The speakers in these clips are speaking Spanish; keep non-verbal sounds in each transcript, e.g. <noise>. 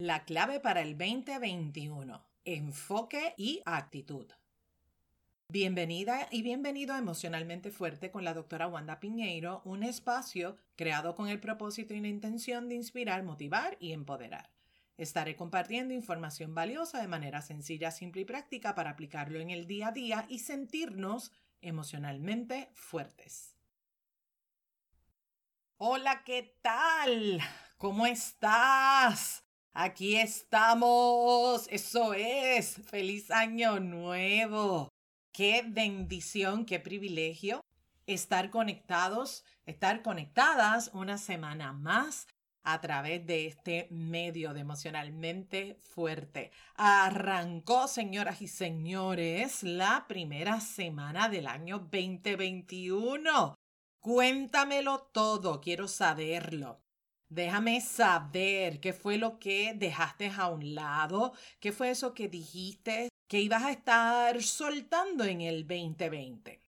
La clave para el 2021. Enfoque y actitud. Bienvenida y bienvenido a Emocionalmente Fuerte con la doctora Wanda Piñeiro, un espacio creado con el propósito y la intención de inspirar, motivar y empoderar. Estaré compartiendo información valiosa de manera sencilla, simple y práctica para aplicarlo en el día a día y sentirnos emocionalmente fuertes. Hola, ¿qué tal? ¿Cómo estás? Aquí estamos. Eso es. Feliz año nuevo. Qué bendición, qué privilegio estar conectados, estar conectadas una semana más a través de este medio de emocionalmente fuerte. Arrancó, señoras y señores, la primera semana del año 2021. Cuéntamelo todo, quiero saberlo. Déjame saber qué fue lo que dejaste a un lado, qué fue eso que dijiste que ibas a estar soltando en el 2020.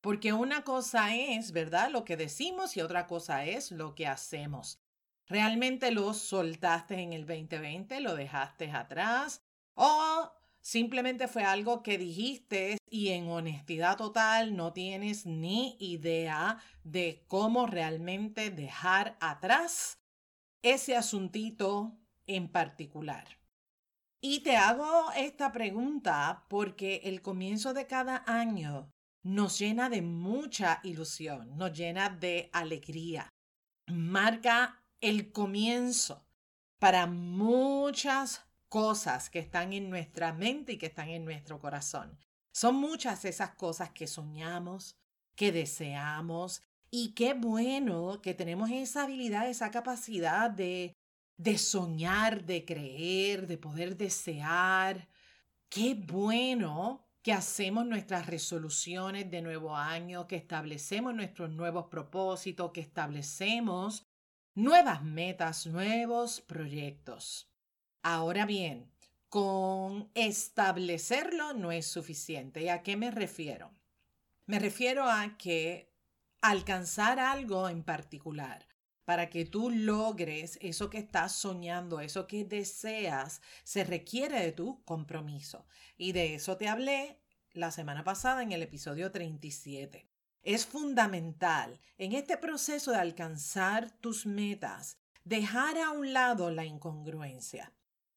Porque una cosa es, ¿verdad? Lo que decimos y otra cosa es lo que hacemos. ¿Realmente lo soltaste en el 2020? ¿Lo dejaste atrás? ¿O simplemente fue algo que dijiste y en honestidad total no tienes ni idea de cómo realmente dejar atrás ese asuntito en particular. Y te hago esta pregunta porque el comienzo de cada año nos llena de mucha ilusión, nos llena de alegría, marca el comienzo para muchas cosas que están en nuestra mente y que están en nuestro corazón. Son muchas esas cosas que soñamos, que deseamos, y qué bueno que tenemos esa habilidad, esa capacidad de, de soñar, de creer, de poder desear. Qué bueno que hacemos nuestras resoluciones de nuevo año, que establecemos nuestros nuevos propósitos, que establecemos nuevas metas, nuevos proyectos. Ahora bien, con establecerlo no es suficiente. ¿Y a qué me refiero? Me refiero a que alcanzar algo en particular, para que tú logres eso que estás soñando, eso que deseas, se requiere de tu compromiso. Y de eso te hablé la semana pasada en el episodio 37. Es fundamental en este proceso de alcanzar tus metas dejar a un lado la incongruencia.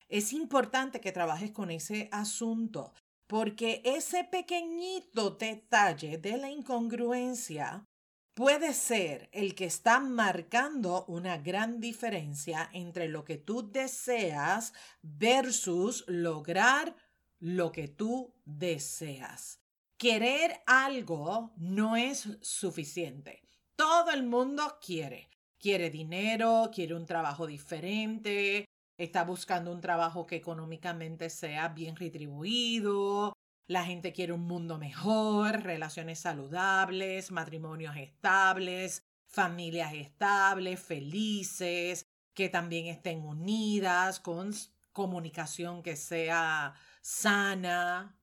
Es importante que trabajes con ese asunto, porque ese pequeñito detalle de la incongruencia puede ser el que está marcando una gran diferencia entre lo que tú deseas versus lograr lo que tú deseas. Querer algo no es suficiente. Todo el mundo quiere. Quiere dinero, quiere un trabajo diferente, está buscando un trabajo que económicamente sea bien retribuido, la gente quiere un mundo mejor, relaciones saludables, matrimonios estables, familias estables, felices, que también estén unidas, con comunicación que sea sana.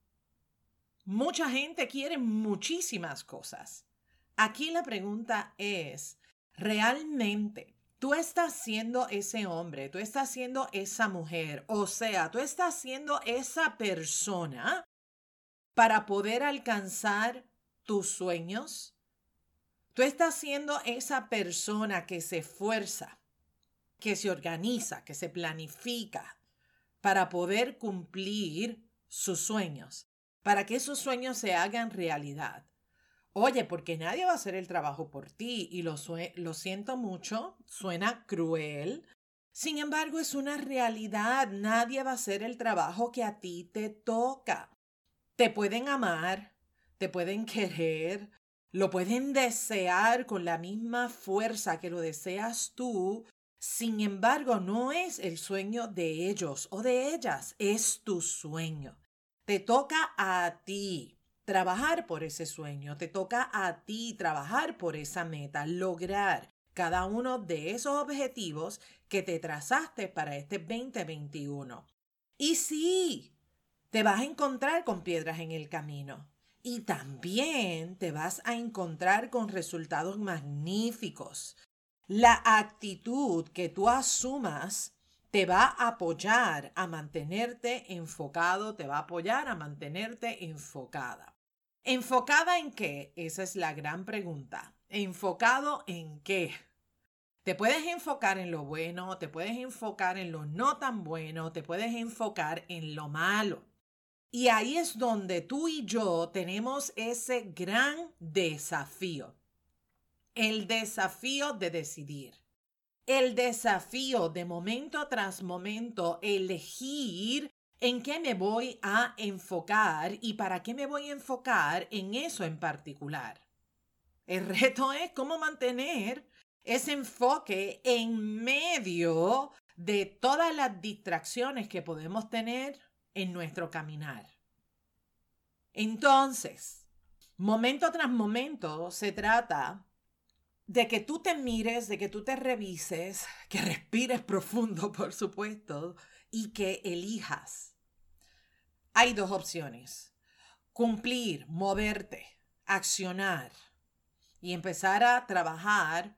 Mucha gente quiere muchísimas cosas. Aquí la pregunta es, ¿realmente tú estás siendo ese hombre, tú estás siendo esa mujer, o sea, tú estás siendo esa persona para poder alcanzar tus sueños. Tú estás siendo esa persona que se esfuerza, que se organiza, que se planifica para poder cumplir sus sueños, para que esos sueños se hagan realidad. Oye, porque nadie va a hacer el trabajo por ti y lo, siento mucho, suena cruel. Sin embargo, es una realidad. Nadie va a hacer el trabajo que a ti te toca. Te pueden amar, te pueden querer, lo pueden desear con la misma fuerza que lo deseas tú. Sin embargo, no es el sueño de ellos o de ellas, es tu sueño. Te toca a ti trabajar por ese sueño, te toca a ti trabajar por esa meta, lograr cada uno de esos objetivos que te trazaste para este 2021. Y sí, te vas a encontrar con piedras en el camino. Y también te vas a encontrar con resultados magníficos. La actitud que tú asumas te va a apoyar a mantenerte enfocado, te va a apoyar a mantenerte enfocada. ¿Enfocada en qué? Esa es la gran pregunta. ¿Enfocado en qué? Te puedes enfocar en lo bueno, te puedes enfocar en lo no tan bueno, te puedes enfocar en lo malo. Y ahí es donde tú y yo tenemos ese gran desafío. El desafío de decidir. El desafío de momento tras momento elegir en qué me voy a enfocar y para qué me voy a enfocar en eso en particular. El <laughs> reto es cómo mantener ese enfoque en medio de todas las distracciones que podemos tener en nuestro caminar. Entonces, momento tras momento se trata de que tú te mires, de que tú te revises, que respires profundo, <laughs> por supuesto, y que elijas. Hay dos opciones. Cumplir, moverte, accionar y empezar a trabajar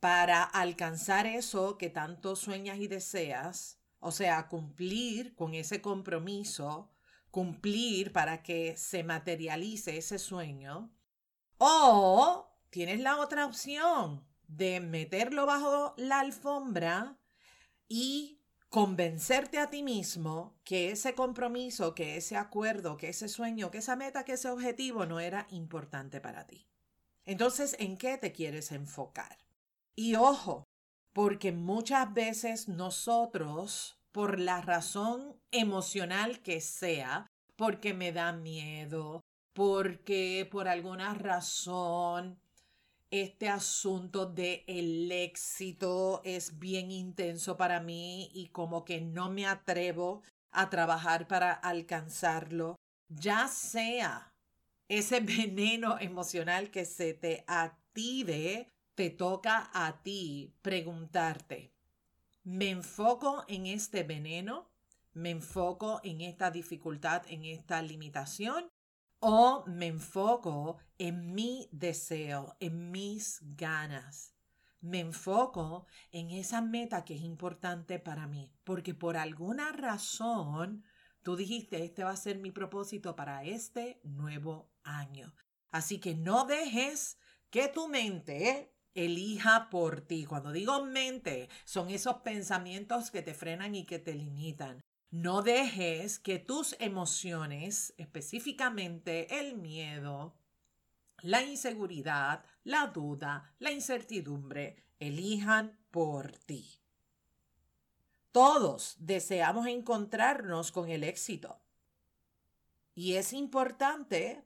para alcanzar eso que tanto sueñas y deseas, o sea, cumplir con ese compromiso, cumplir para que se materialice ese sueño, o tienes la otra opción de meterlo bajo la alfombra y convencerte a ti mismo que ese compromiso, que ese acuerdo, que ese sueño, que esa meta, que ese objetivo no era importante para ti. Entonces, ¿en qué te quieres enfocar? Y ojo, porque muchas veces nosotros, por la razón emocional que sea, porque me da miedo, porque por alguna razón este asunto de el éxito es bien intenso para mí y como que no me atrevo a trabajar para alcanzarlo, ya sea ese <laughs> veneno emocional que se te active te toca a ti preguntarte, ¿me enfoco en este veneno? ¿Me enfoco en esta dificultad, en esta limitación? ¿O me enfoco en mi deseo, en mis ganas? Me enfoco en esa meta que es importante para mí, porque por alguna razón tú dijiste, este va a ser mi propósito para este nuevo año. Así que no dejes que tu mente elija por ti. Cuando digo mente, son esos pensamientos que te frenan y que te limitan. No dejes que tus emociones, específicamente el miedo, la inseguridad, la duda, la incertidumbre, elijan por ti. Todos deseamos encontrarnos con el éxito. Y es importante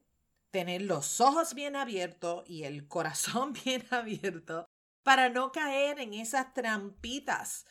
tener los ojos bien abiertos y el corazón <laughs> bien abierto para no caer en esas trampitas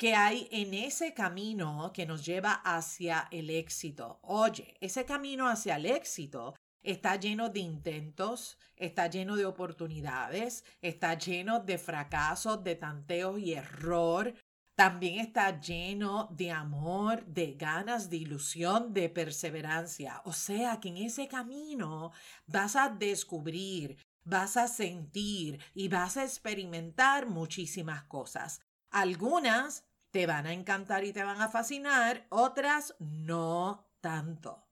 que hay en ese camino que nos lleva hacia el éxito. Oye, ese camino hacia el éxito está lleno de intentos, está lleno de oportunidades, está lleno de fracasos, de tanteos y error, también está lleno de amor, de ganas, de ilusión, de perseverancia. O sea que en ese camino vas a descubrir, vas a sentir y vas a experimentar muchísimas cosas. Algunas te van a encantar y te van a fascinar, otras no tanto.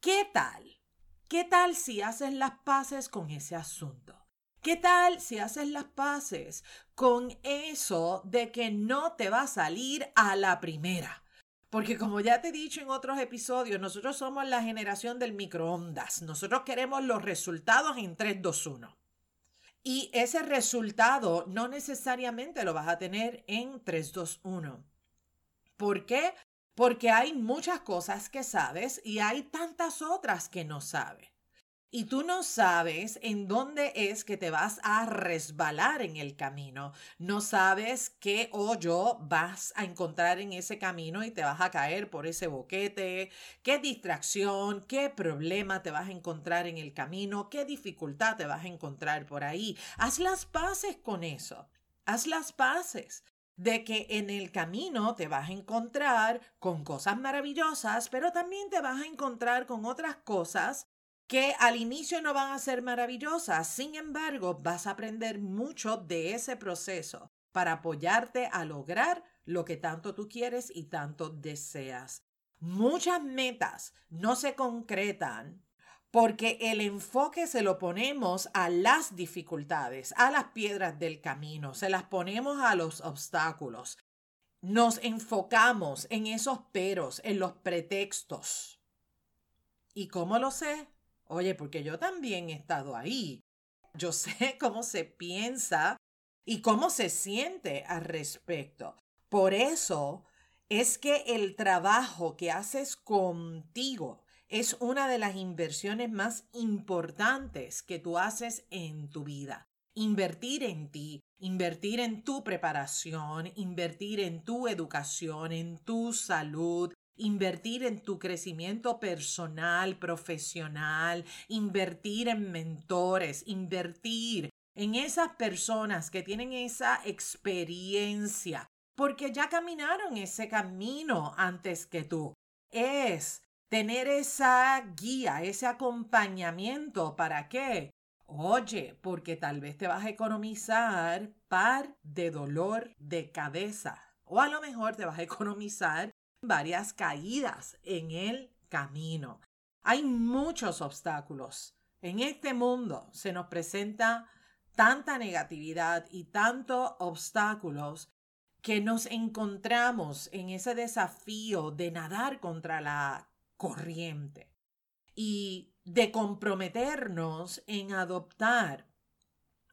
¿Qué tal? ¿Qué tal si haces las paces con ese asunto? ¿Qué tal si haces las paces con eso de que no te va a salir a la primera? Porque como ya te he dicho en otros episodios, nosotros somos la generación del microondas. Nosotros queremos los resultados en 3, 2, 1. Y ese resultado no necesariamente lo vas a tener en 3, 2, 1. ¿Por qué? Porque hay muchas cosas que sabes y hay tantas otras que no sabes y tú no sabes en dónde es que te vas a resbalar en el camino. No sabes qué hoyo vas a encontrar en ese camino y te vas a caer por ese boquete, qué distracción, qué problema te vas a encontrar en el camino, qué dificultad te vas a encontrar por ahí. Haz las paces con eso. Haz las paces de que en el camino te vas a encontrar con cosas maravillosas, pero también te vas a encontrar con otras cosas que al inicio no van a ser maravillosas, sin embargo vas a aprender mucho de ese proceso para apoyarte a lograr lo que tanto tú quieres y tanto deseas. Muchas metas no se concretan porque el enfoque se lo ponemos a las dificultades, a las piedras del camino, se las ponemos a los obstáculos. Nos enfocamos en esos peros, en los pretextos. ¿Y cómo lo sé? Oye, porque yo también he estado ahí. Yo sé <laughs> cómo se piensa y cómo se siente al respecto. Por eso es que el trabajo que haces contigo es una de las inversiones más importantes que tú haces en tu vida. Invertir en ti, invertir en tu preparación, invertir en tu educación, en tu salud, invertir en tu crecimiento personal, profesional, invertir en mentores, invertir en esas personas que tienen esa experiencia, porque ya caminaron ese camino antes que tú. Es tener esa guía, ese acompañamiento, ¿para qué? Oye, porque tal vez te vas a economizar par de dolor de cabeza. O a lo mejor te vas a economizar varias caídas en el camino. Hay muchos obstáculos. En este mundo se nos presenta tanta negatividad y tantos obstáculos que nos encontramos en ese desafío de nadar contra la corriente y de comprometernos en adoptar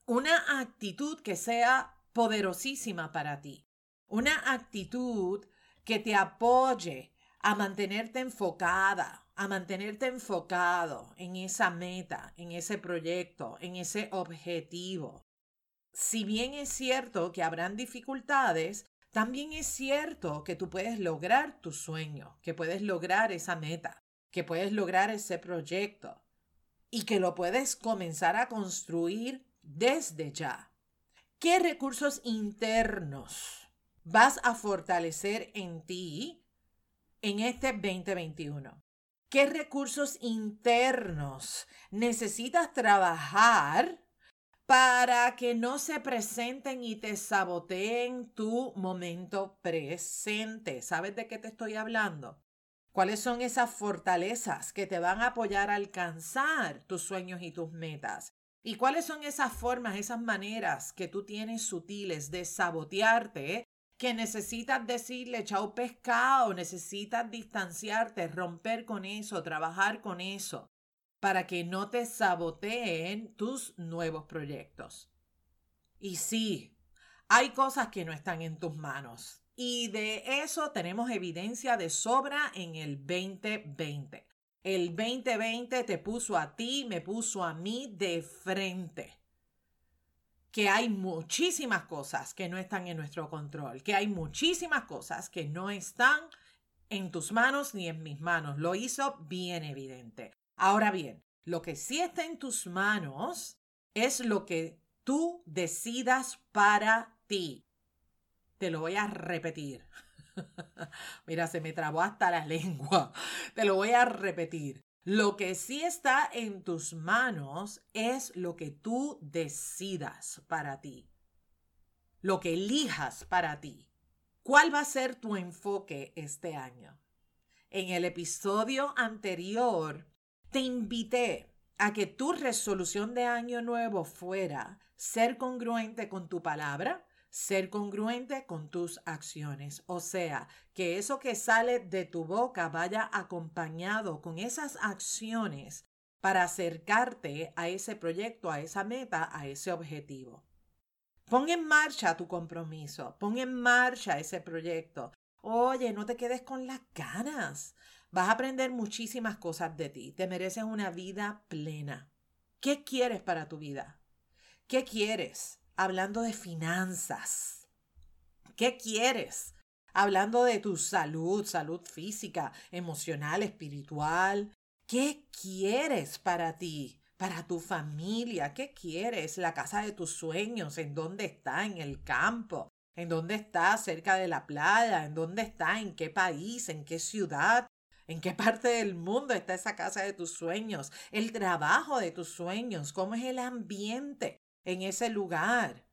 una actitud que sea poderosísima para ti, una actitud que te apoye a mantenerte enfocada, a mantenerte enfocado en esa meta, en ese proyecto, en ese objetivo. Si bien es cierto que habrán dificultades, también es cierto que tú puedes lograr tu sueño, que puedes lograr esa meta, que puedes lograr ese proyecto y que lo puedes comenzar a construir desde ya. ¿Qué recursos internos vas a fortalecer en ti en este 2021? ¿Qué recursos internos necesitas trabajar para que no se presenten y te saboteen tu momento presente? ¿Sabes de qué te estoy hablando? ¿Cuáles son esas fortalezas que te van a apoyar a alcanzar tus sueños y tus metas? ¿Y cuáles son esas formas, esas maneras que tú tienes sutiles de sabotearte que necesitas decirle chao pescado, necesitas distanciarte, romper con eso, trabajar con eso, para que no te saboteen tus nuevos proyectos. Y sí, hay cosas que no están en tus manos. Y de eso tenemos evidencia de sobra en el 2020. El 2020 te puso a ti, me puso a mí de frente que hay muchísimas cosas que no están en nuestro control, que hay muchísimas cosas que no están en tus manos ni en mis manos. Lo hizo bien evidente. Ahora bien, lo que sí está en tus manos es lo que tú decidas para ti. Te lo voy a repetir. <laughs> Mira, se me trabó hasta la <laughs> lengua. Te lo voy a repetir. Lo que sí está en tus manos es lo que tú decidas para ti, lo que elijas para ti. ¿Cuál va a ser tu enfoque este año? En el episodio anterior te invité a que tu resolución de año nuevo fuera ser congruente con tu palabra, ser congruente con tus acciones. O sea, que eso que sale de tu boca vaya acompañado con esas acciones para acercarte a ese proyecto, a esa meta, a ese objetivo. Pon en marcha tu compromiso, pon en marcha ese proyecto. Oye, no te quedes con las ganas. Vas a aprender muchísimas cosas de ti. Te mereces una vida plena. ¿Qué quieres para tu vida? ¿Qué quieres? Hablando de finanzas. ¿Qué quieres? Hablando de tu salud, salud física, emocional, espiritual. ¿Qué quieres para ti? Para tu familia, ¿qué quieres? La casa de tus sueños, ¿en dónde está? ¿En el campo? ¿En dónde está? ¿Cerca de la playa? ¿En dónde está? ¿En qué país? ¿En qué ciudad? ¿En qué <laughs> parte del mundo está esa casa de tus sueños? El trabajo de tus sueños, ¿cómo es el ambiente? En ese lugar.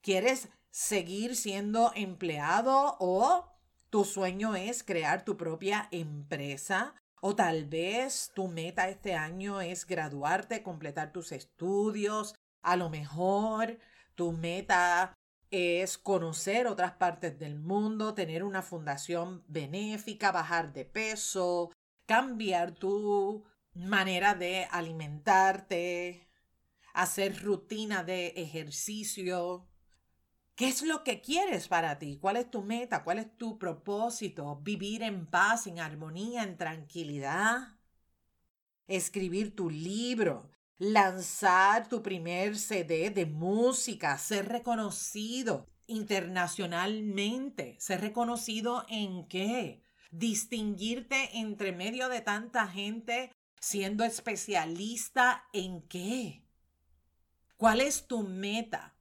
¿Quieres seguir siendo empleado o tu sueño es crear tu propia empresa o tal vez tu meta este año es graduarte, completar tus estudios. A lo mejor tu meta es conocer otras partes del mundo, tener una fundación benéfica, bajar de peso, cambiar tu manera de alimentarte, hacer rutina de ejercicio. ¿Qué es lo que quieres para ti? ¿Cuál es tu meta? ¿Cuál es tu propósito? ¿Vivir en paz, en armonía, en tranquilidad? Escribir tu libro, lanzar tu primer CD de música, ser reconocido internacionalmente, ser reconocido en qué? Distinguirte entre medio de tanta gente siendo especialista en qué? ¿Cuál es tu meta?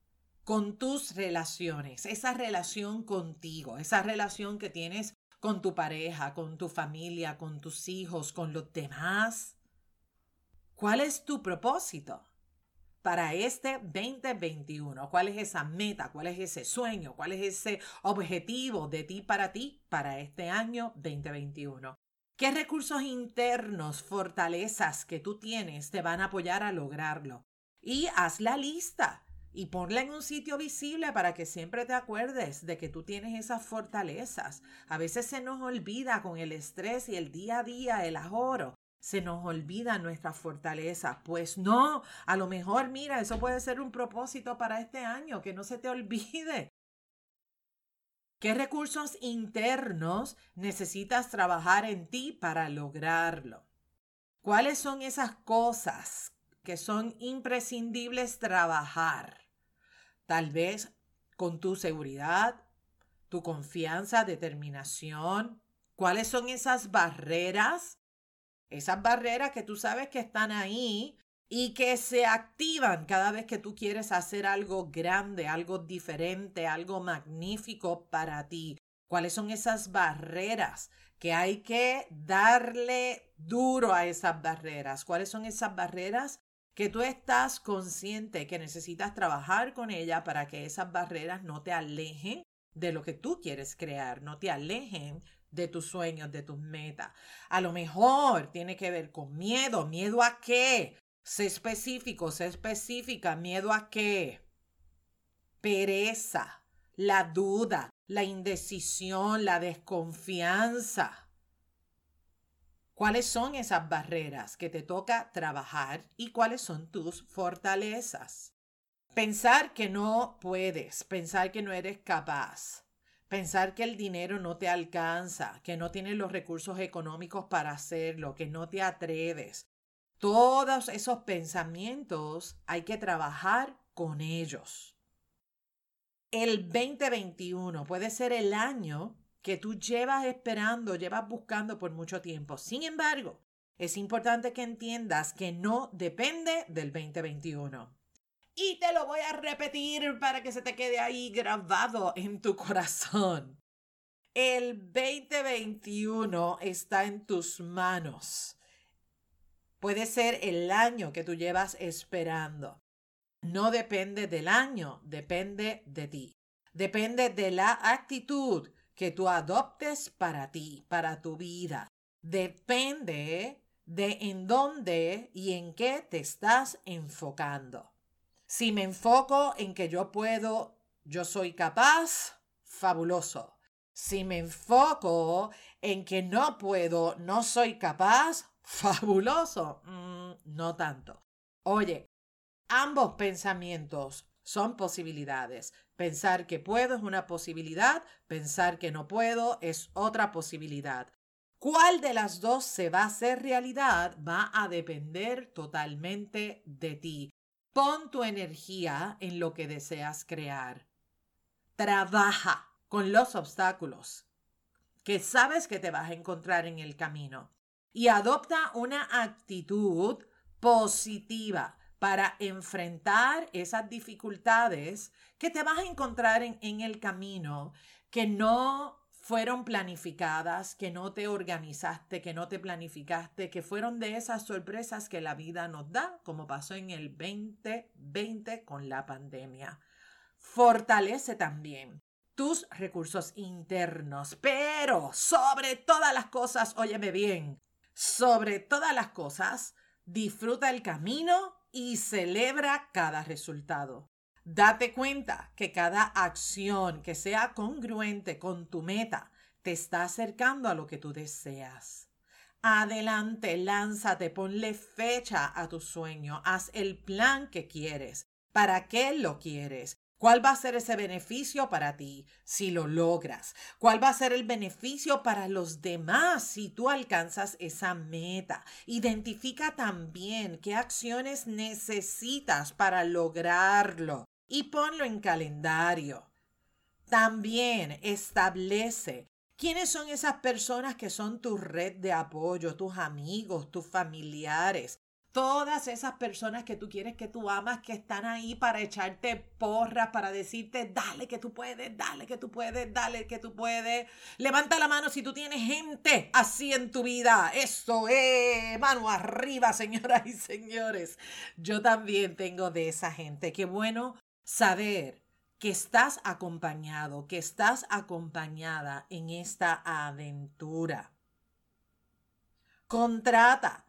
con tus relaciones, esa relación contigo, esa relación que tienes con tu pareja, con tu familia, con tus hijos, con los demás. ¿Cuál es tu propósito para este 2021? ¿Cuál es esa meta? ¿Cuál es ese sueño? ¿Cuál es ese objetivo de ti para ti para este año 2021? ¿Qué recursos internos, fortalezas que tú tienes te van a apoyar a lograrlo? Y haz la lista y ponla en un sitio visible para que siempre te acuerdes de que tú tienes esas fortalezas. A veces se nos olvida con el estrés y el día a día, el ahorro. Se nos olvida nuestra fortaleza. Pues no, a lo mejor, mira, eso puede ser un propósito para este año, que no se te olvide. ¿Qué recursos internos necesitas trabajar en ti para lograrlo? ¿Cuáles son esas cosas que son imprescindibles trabajar. Tal vez con tu seguridad, tu confianza, determinación. ¿Cuáles son esas barreras? Esas barreras que tú sabes que están ahí y que se activan cada vez que tú quieres hacer algo grande, algo diferente, algo magnífico para ti. ¿Cuáles son esas barreras que hay que darle duro a esas barreras? ¿Cuáles son esas barreras que tú estás consciente que necesitas trabajar con ella para que esas barreras no te alejen de lo que tú quieres crear, no te alejen de tus sueños, de tus metas. A lo mejor tiene que ver con miedo. ¿Miedo a qué? Sé específico, sé específica. ¿Miedo a qué? Pereza, la duda, la indecisión, la desconfianza. ¿Cuáles son esas barreras que te toca trabajar y cuáles son tus fortalezas? Pensar que no puedes, pensar que no eres capaz, pensar que el dinero no te alcanza, que no tienes los recursos económicos para hacerlo, que no te atreves. Todos esos pensamientos hay que trabajar con ellos. El 2021 puede ser el año que tú llevas esperando, llevas buscando por mucho tiempo. Sin embargo, es importante que entiendas que no depende del 2021. Y te lo voy a repetir para que se te quede ahí grabado en tu corazón. El 2021 está en tus manos. Puede ser el año que tú llevas esperando. No depende del año, depende de ti. Depende de la actitud que tú adoptes para ti, para tu vida. Depende de en dónde y en qué te estás enfocando. Si me enfoco en que yo puedo, yo soy capaz, fabuloso. Si me enfoco en que no puedo, no soy capaz, <laughs> fabuloso. Mm, no tanto. Oye, ambos pensamientos son posibilidades. Pensar que puedo es una posibilidad, pensar que no puedo es otra posibilidad. ¿Cuál de las dos se va a hacer realidad? Va a depender totalmente de ti. Pon tu energía en lo que deseas crear. Trabaja con los obstáculos que sabes que te vas a encontrar en el camino y adopta una actitud positiva para enfrentar esas dificultades que te vas a encontrar en, el camino, que no fueron planificadas, que no te organizaste, que no te planificaste, que fueron de esas sorpresas que la vida nos da, como pasó en el 2020 con la pandemia. Fortalece también tus recursos internos, pero sobre todas las cosas, óyeme bien, sobre todas las cosas, disfruta el camino y celebra cada resultado. Date cuenta que cada acción que sea congruente con tu meta te está acercando a lo que tú deseas. Adelante, lánzate, ponle fecha a tu sueño, haz el plan que quieres, para qué lo quieres, ¿Cuál va a ser ese beneficio para ti si lo logras? ¿Cuál va a ser el beneficio para los demás si tú alcanzas esa meta? Identifica también qué acciones necesitas para lograrlo y ponlo en calendario. También establece quiénes son esas personas que son tu red de apoyo, tus amigos, tus familiares, todas esas personas que tú quieres que tú amas, que están ahí para echarte porras, para decirte, dale que tú puedes, dale que tú puedes, dale que tú puedes. Levanta la mano si tú tienes gente así en tu vida. Eso es, mano arriba, señoras y señores. Yo también tengo de esa gente. Qué bueno saber que estás acompañado, que estás acompañada en esta aventura. Contrata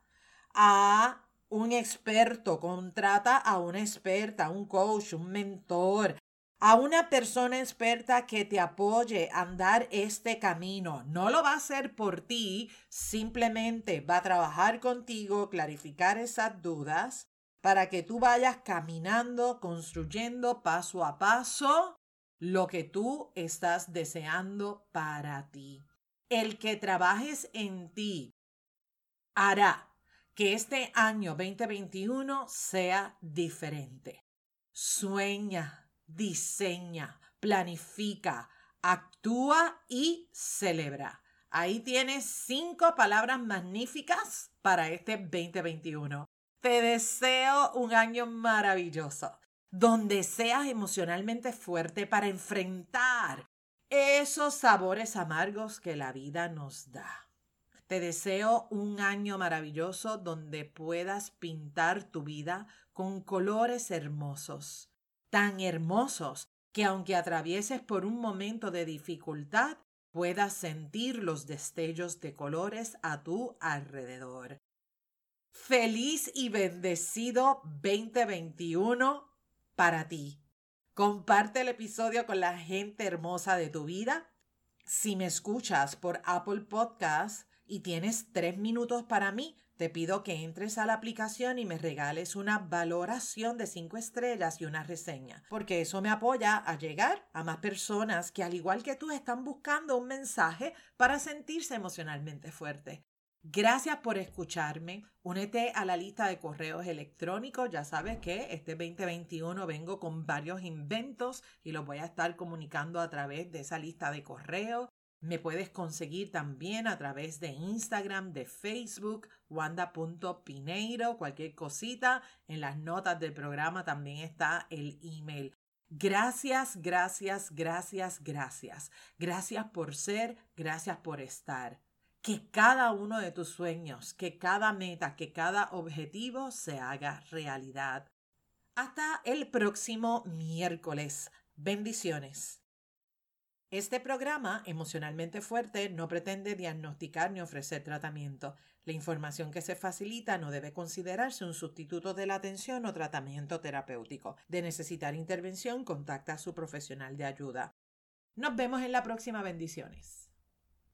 a un experto, contrata a una experta, un coach, un mentor, a una persona experta que te apoye a andar este camino. No lo va a hacer por ti, simplemente va a trabajar contigo, clarificar esas dudas para que tú vayas caminando, construyendo paso a paso lo que tú estás deseando para ti. El que trabajes en ti hará que este año 2021 sea diferente. Sueña, diseña, planifica, actúa y celebra. Ahí tienes cinco palabras magníficas para este 2021. Te deseo un año maravilloso, donde seas emocionalmente fuerte para enfrentar esos sabores amargos que la vida nos da. Te deseo un año maravilloso donde puedas pintar tu vida con colores hermosos, tan hermosos que aunque atravieses por un momento de dificultad, puedas sentir los destellos de colores a tu alrededor. Feliz y bendecido 2021 para ti. Comparte el episodio con la gente hermosa de tu vida. Si me escuchas por Apple Podcasts y tienes tres minutos para mí, te pido que entres a la aplicación y me regales una valoración de cinco estrellas y una reseña, porque eso me apoya a llegar a más personas que al igual que tú están buscando un mensaje para sentirse emocionalmente fuerte. Gracias por escucharme. Únete a la lista de correos electrónicos. Ya sabes que este 2021 vengo con varios inventos y los voy a estar comunicando a través de esa lista de correos. Me puedes conseguir también a través de Instagram, de Facebook, wanda.pineiro, cualquier cosita. En las notas del programa también está el email. Gracias, gracias, gracias, gracias. Gracias por ser, gracias por estar que cada uno de tus sueños, que cada meta, que cada objetivo se haga realidad. Hasta el próximo miércoles. Bendiciones. Este programa, emocionalmente fuerte, no pretende diagnosticar ni ofrecer tratamiento. La información que se facilita no debe considerarse un sustituto de la atención o tratamiento terapéutico. De necesitar intervención, contacta a su profesional de ayuda. Nos vemos en la próxima. Bendiciones.